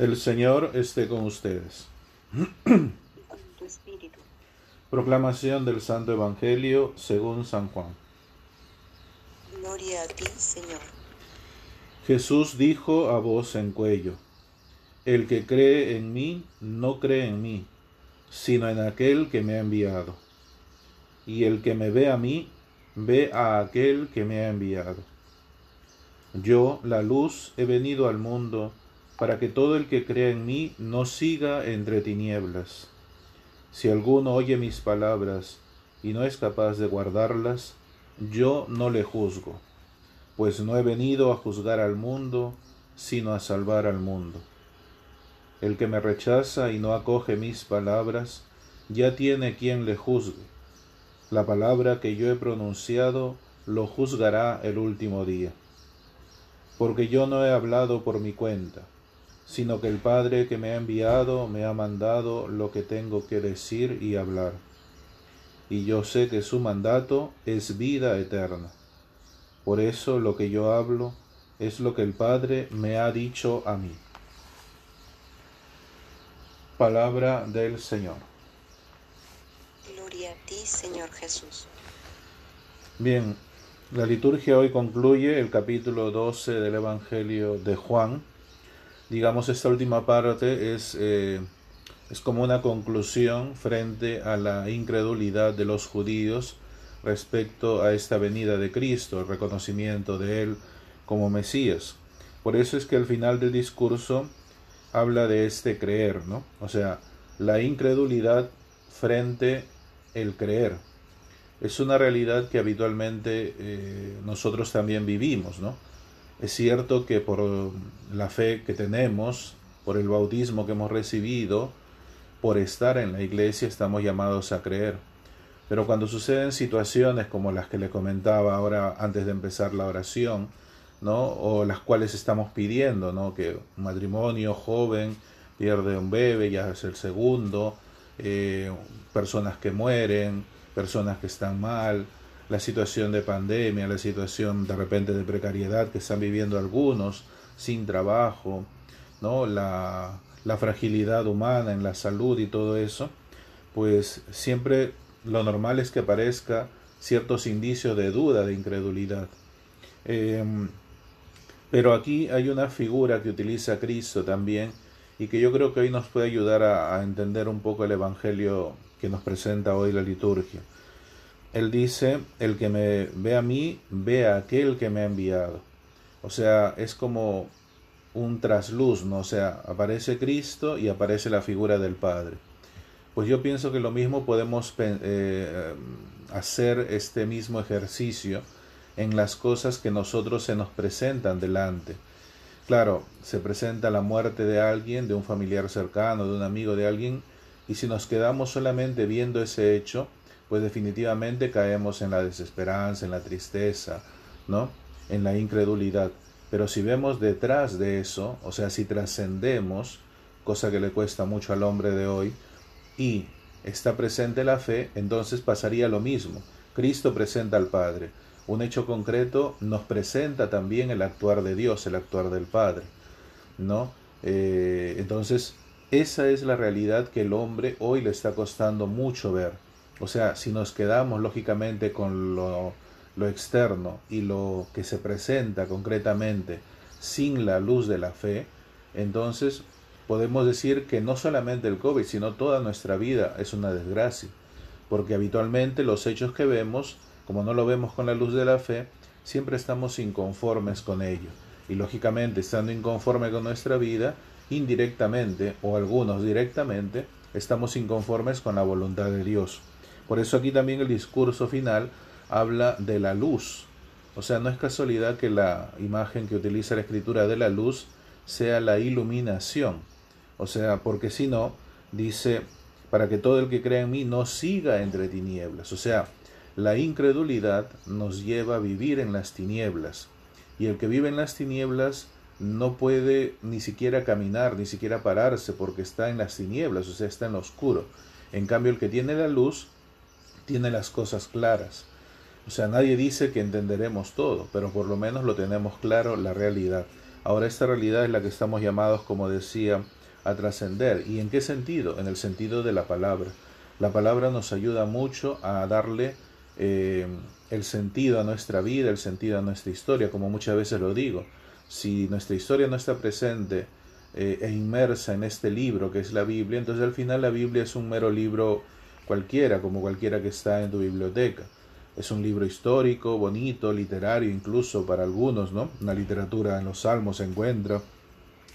El Señor esté con ustedes. con tu espíritu. Proclamación del Santo Evangelio según San Juan. Gloria a ti, Señor. Jesús dijo a voz en cuello, El que cree en mí no cree en mí, sino en aquel que me ha enviado. Y el que me ve a mí, ve a aquel que me ha enviado. Yo, la luz, he venido al mundo para que todo el que crea en mí no siga entre tinieblas. Si alguno oye mis palabras y no es capaz de guardarlas, yo no le juzgo, pues no he venido a juzgar al mundo, sino a salvar al mundo. El que me rechaza y no acoge mis palabras, ya tiene quien le juzgue. La palabra que yo he pronunciado lo juzgará el último día. Porque yo no he hablado por mi cuenta, sino que el Padre que me ha enviado me ha mandado lo que tengo que decir y hablar. Y yo sé que su mandato es vida eterna. Por eso lo que yo hablo es lo que el Padre me ha dicho a mí. Palabra del Señor. Gloria a ti, Señor Jesús. Bien, la liturgia hoy concluye el capítulo 12 del Evangelio de Juan. Digamos, esta última parte es, eh, es como una conclusión frente a la incredulidad de los judíos respecto a esta venida de Cristo, el reconocimiento de Él como Mesías. Por eso es que al final del discurso habla de este creer, ¿no? O sea, la incredulidad frente el creer. Es una realidad que habitualmente eh, nosotros también vivimos, ¿no? Es cierto que por la fe que tenemos, por el bautismo que hemos recibido, por estar en la iglesia estamos llamados a creer. Pero cuando suceden situaciones como las que le comentaba ahora antes de empezar la oración, ¿no? O las cuales estamos pidiendo, ¿no? Que un matrimonio joven pierde un bebé, ya es el segundo, eh, personas que mueren, personas que están mal, la situación de pandemia, la situación de repente de precariedad que están viviendo algunos, sin trabajo, ¿no? La, la fragilidad humana en la salud y todo eso, pues siempre lo normal es que aparezca ciertos indicios de duda, de incredulidad. Eh, pero aquí hay una figura que utiliza Cristo también y que yo creo que hoy nos puede ayudar a, entender un poco el Evangelio que nos presenta hoy la liturgia. Él dice, el que me ve a mí, ve a aquel que me ha enviado. O sea, es como un trasluz, ¿no? O sea, aparece Cristo y aparece la figura del Padre. Pues yo pienso que lo mismo podemos eh, hacer este mismo ejercicio en las cosas que nosotros se nos presentan delante. Claro, se presenta la muerte de alguien, de un familiar cercano, de un amigo de alguien, y si nos quedamos solamente viendo ese hecho, pues definitivamente caemos en la desesperanza, en la tristeza, ¿no? En la incredulidad. Pero si vemos detrás de eso, o sea, si trascendemos, cosa que le cuesta mucho al hombre de hoy, y está presente la fe, entonces pasaría lo mismo. Cristo presenta al Padre. Un hecho concreto nos presenta también el actuar de Dios, el actuar del Padre. ¿No? Eh, entonces, esa es la realidad que el hombre hoy le está costando mucho ver. O sea, si nos quedamos lógicamente con lo, externo y lo que se presenta concretamente sin la luz de la fe, entonces podemos decir que no solamente el COVID, sino toda nuestra vida es una desgracia, porque habitualmente los hechos que vemos, como no lo vemos con la luz de la fe, siempre estamos inconformes con ello. Y lógicamente, estando inconforme con nuestra vida, indirectamente o algunos directamente, estamos inconformes con la voluntad de Dios. Por eso aquí también el discurso final habla de la luz. O sea, no es casualidad que la imagen que utiliza la escritura de la luz sea la iluminación. O sea, porque si no, dice, para que todo el que crea en mí no siga entre tinieblas. O sea, la incredulidad nos lleva a vivir en las tinieblas. Y el que vive en las tinieblas no puede ni siquiera caminar, ni siquiera pararse, porque está en las tinieblas, o sea, está en lo oscuro. En cambio, el que tiene la luz, tiene las cosas claras. O sea, nadie dice que entenderemos todo, pero por lo menos lo tenemos claro la realidad. Ahora esta realidad es la que estamos llamados, como decía, a trascender. ¿Y en qué sentido? En el sentido de la palabra. La palabra nos ayuda mucho a darle eh, el sentido a nuestra vida, el sentido a nuestra historia, como muchas veces lo digo. Si nuestra historia no está presente eh, e inmersa en este libro que es la Biblia, entonces al final la Biblia es un mero libro cualquiera, como cualquiera que está en tu biblioteca. Es un libro histórico, bonito, literario, incluso para algunos, ¿no? Una literatura en los salmos se encuentra,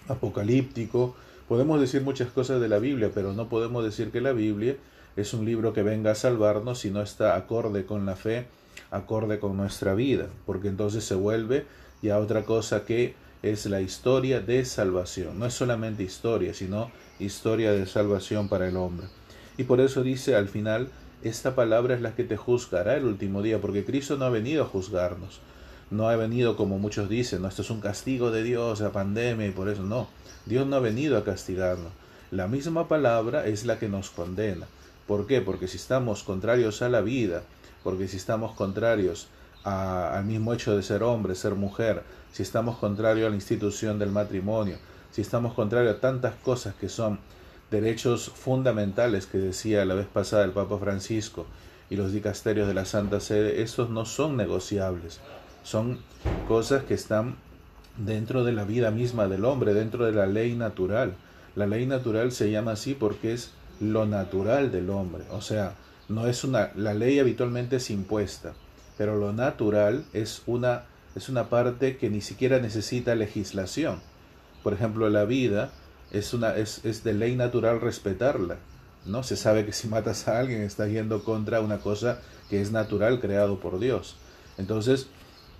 apocalíptico. Podemos decir muchas cosas de la Biblia, pero no podemos decir que la Biblia es un libro que venga a salvarnos si no está acorde con la fe, acorde con nuestra vida, porque entonces se vuelve ya otra cosa que es la historia de salvación. No es solamente historia, sino historia de salvación para el hombre. Y por eso dice al final, esta palabra es la que te juzgará el último día, porque Cristo no ha venido a juzgarnos. No ha venido como muchos dicen, no, esto es un castigo de Dios, la pandemia y por eso no. Dios no ha venido a castigarnos. La misma palabra es la que nos condena. ¿Por qué? Porque si estamos contrarios a la vida, porque si estamos contrarios al mismo hecho de ser hombre, ser mujer, si estamos contrarios a la institución del matrimonio, si estamos contrarios a tantas cosas que son derechos fundamentales que decía la vez pasada el Papa Francisco y los dicasterios de la Santa Sede, esos no son negociables, son cosas que están dentro de la vida misma del hombre, dentro de la ley natural. La ley natural se llama así porque es lo natural del hombre. O sea, no es una, la ley habitualmente es impuesta, pero lo natural es una, es una parte que ni siquiera necesita legislación. Por ejemplo, la vida es, una, es, es de ley natural respetarla. ¿no? Se sabe que si matas a alguien estás yendo contra una cosa que es natural creado por Dios. Entonces,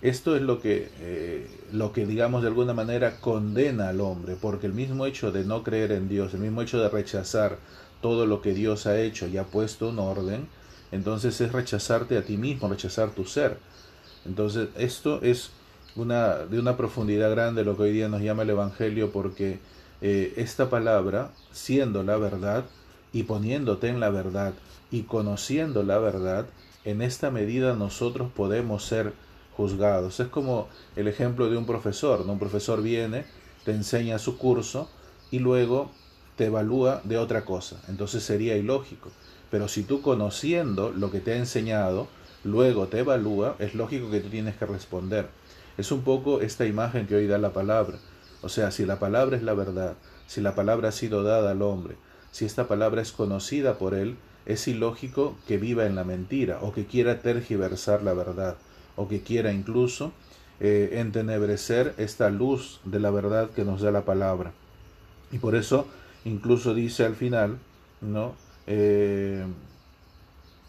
esto es lo que, eh, lo que, digamos, de alguna manera condena al hombre, porque el mismo hecho de no creer en Dios, el mismo hecho de rechazar todo lo que Dios ha hecho y ha puesto en orden, entonces es rechazarte a ti mismo, rechazar tu ser. Entonces esto es una, de una profundidad grande lo que hoy día nos llama el Evangelio porque eh, esta palabra, siendo la verdad y poniéndote en la verdad y conociendo la verdad, en esta medida nosotros podemos ser juzgados. Es como el ejemplo de un profesor, ¿no? Un profesor viene, te enseña su curso y luego te evalúa de otra cosa. Entonces sería ilógico. Pero si tú conociendo lo que te ha enseñado, luego te evalúa, es lógico que tú tienes que responder. Es un poco esta imagen que hoy da la palabra. O sea, si la palabra es la verdad, si la palabra ha sido dada al hombre, si esta palabra es conocida por él, es ilógico que viva en la mentira o que quiera tergiversar la verdad o que quiera incluso eh, entenebrecer esta luz de la verdad que nos da la palabra. Y por eso incluso dice al final, ¿no? Eh,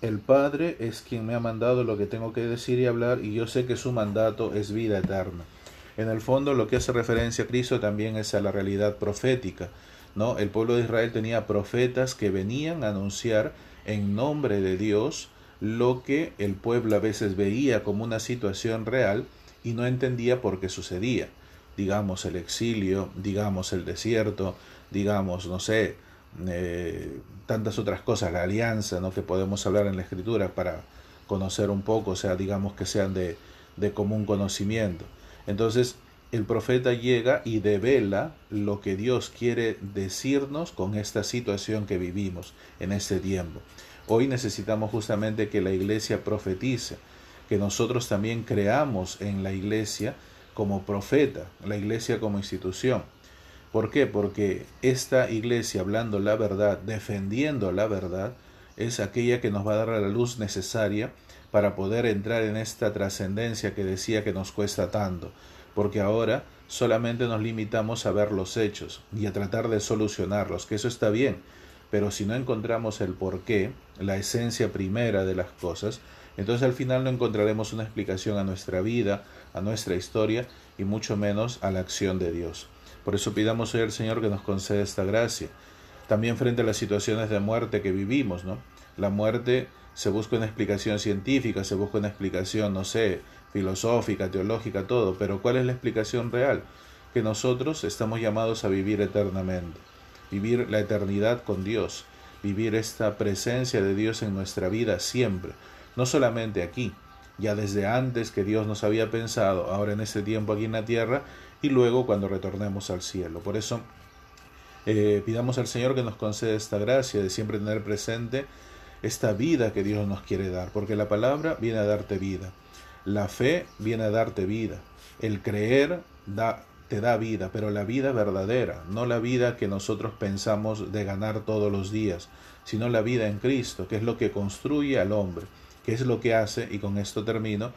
el Padre es quien me ha mandado lo que tengo que decir y hablar y yo sé que su mandato es vida eterna. En el fondo lo que hace referencia a Cristo también es a la realidad profética. ¿no? El pueblo de Israel tenía profetas que venían a anunciar en nombre de Dios lo que el pueblo a veces veía como una situación real y no entendía por qué sucedía. Digamos el exilio, digamos el desierto, digamos, no sé, eh, tantas otras cosas, la alianza, ¿no? que podemos hablar en la escritura para conocer un poco, o sea, digamos que sean de, de común conocimiento. Entonces, el profeta llega y devela lo que Dios quiere decirnos con esta situación que vivimos en este tiempo. Hoy necesitamos justamente que la iglesia profetice, que nosotros también creamos en la iglesia como profeta, la iglesia como institución. ¿Por qué? Porque esta iglesia, hablando la verdad, defendiendo la verdad, es aquella que nos va a dar la luz necesaria para poder entrar en esta trascendencia que decía que nos cuesta tanto, porque ahora solamente nos limitamos a ver los hechos y a tratar de solucionarlos, que eso está bien, pero si no encontramos el porqué, la esencia primera de las cosas, entonces al final no encontraremos una explicación a nuestra vida, a nuestra historia y mucho menos a la acción de Dios. Por eso pidamos hoy al Señor que nos conceda esta gracia. También frente a las situaciones de muerte que vivimos, ¿no? La muerte se busca una explicación científica, se busca una explicación, no sé, filosófica, teológica, todo, pero ¿cuál es la explicación real? Que nosotros estamos llamados a vivir eternamente, vivir la eternidad con Dios, vivir esta presencia de Dios en nuestra vida siempre, no solamente aquí, ya desde antes que Dios nos había pensado, ahora en este tiempo aquí en la tierra y luego cuando retornemos al cielo. Por eso eh, pidamos al Señor que nos conceda esta gracia de siempre tener presente esta vida que Dios nos quiere dar, porque la palabra viene a darte vida, la fe viene a darte vida, el creer te da vida, pero la vida verdadera, no la vida que nosotros pensamos de ganar todos los días, sino la vida en Cristo, que es lo que construye al hombre que es lo que hace, y con esto termino,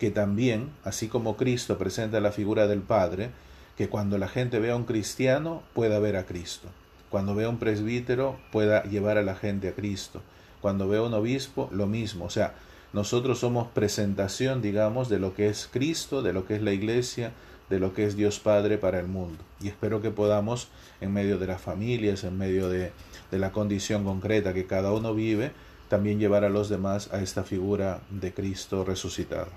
que también, así como Cristo presenta la figura del Padre, que cuando la gente vea a un cristiano pueda ver a Cristo, cuando vea a un presbítero pueda llevar a la gente a Cristo, cuando vea a un obispo lo mismo, o sea, nosotros somos presentación, digamos, de lo que es Cristo, de lo que es la iglesia, de lo que es Dios Padre para el mundo. Y espero que podamos, en medio de las familias, en medio de, de la condición concreta que cada uno vive, también llevar a los demás a esta figura de Cristo resucitado.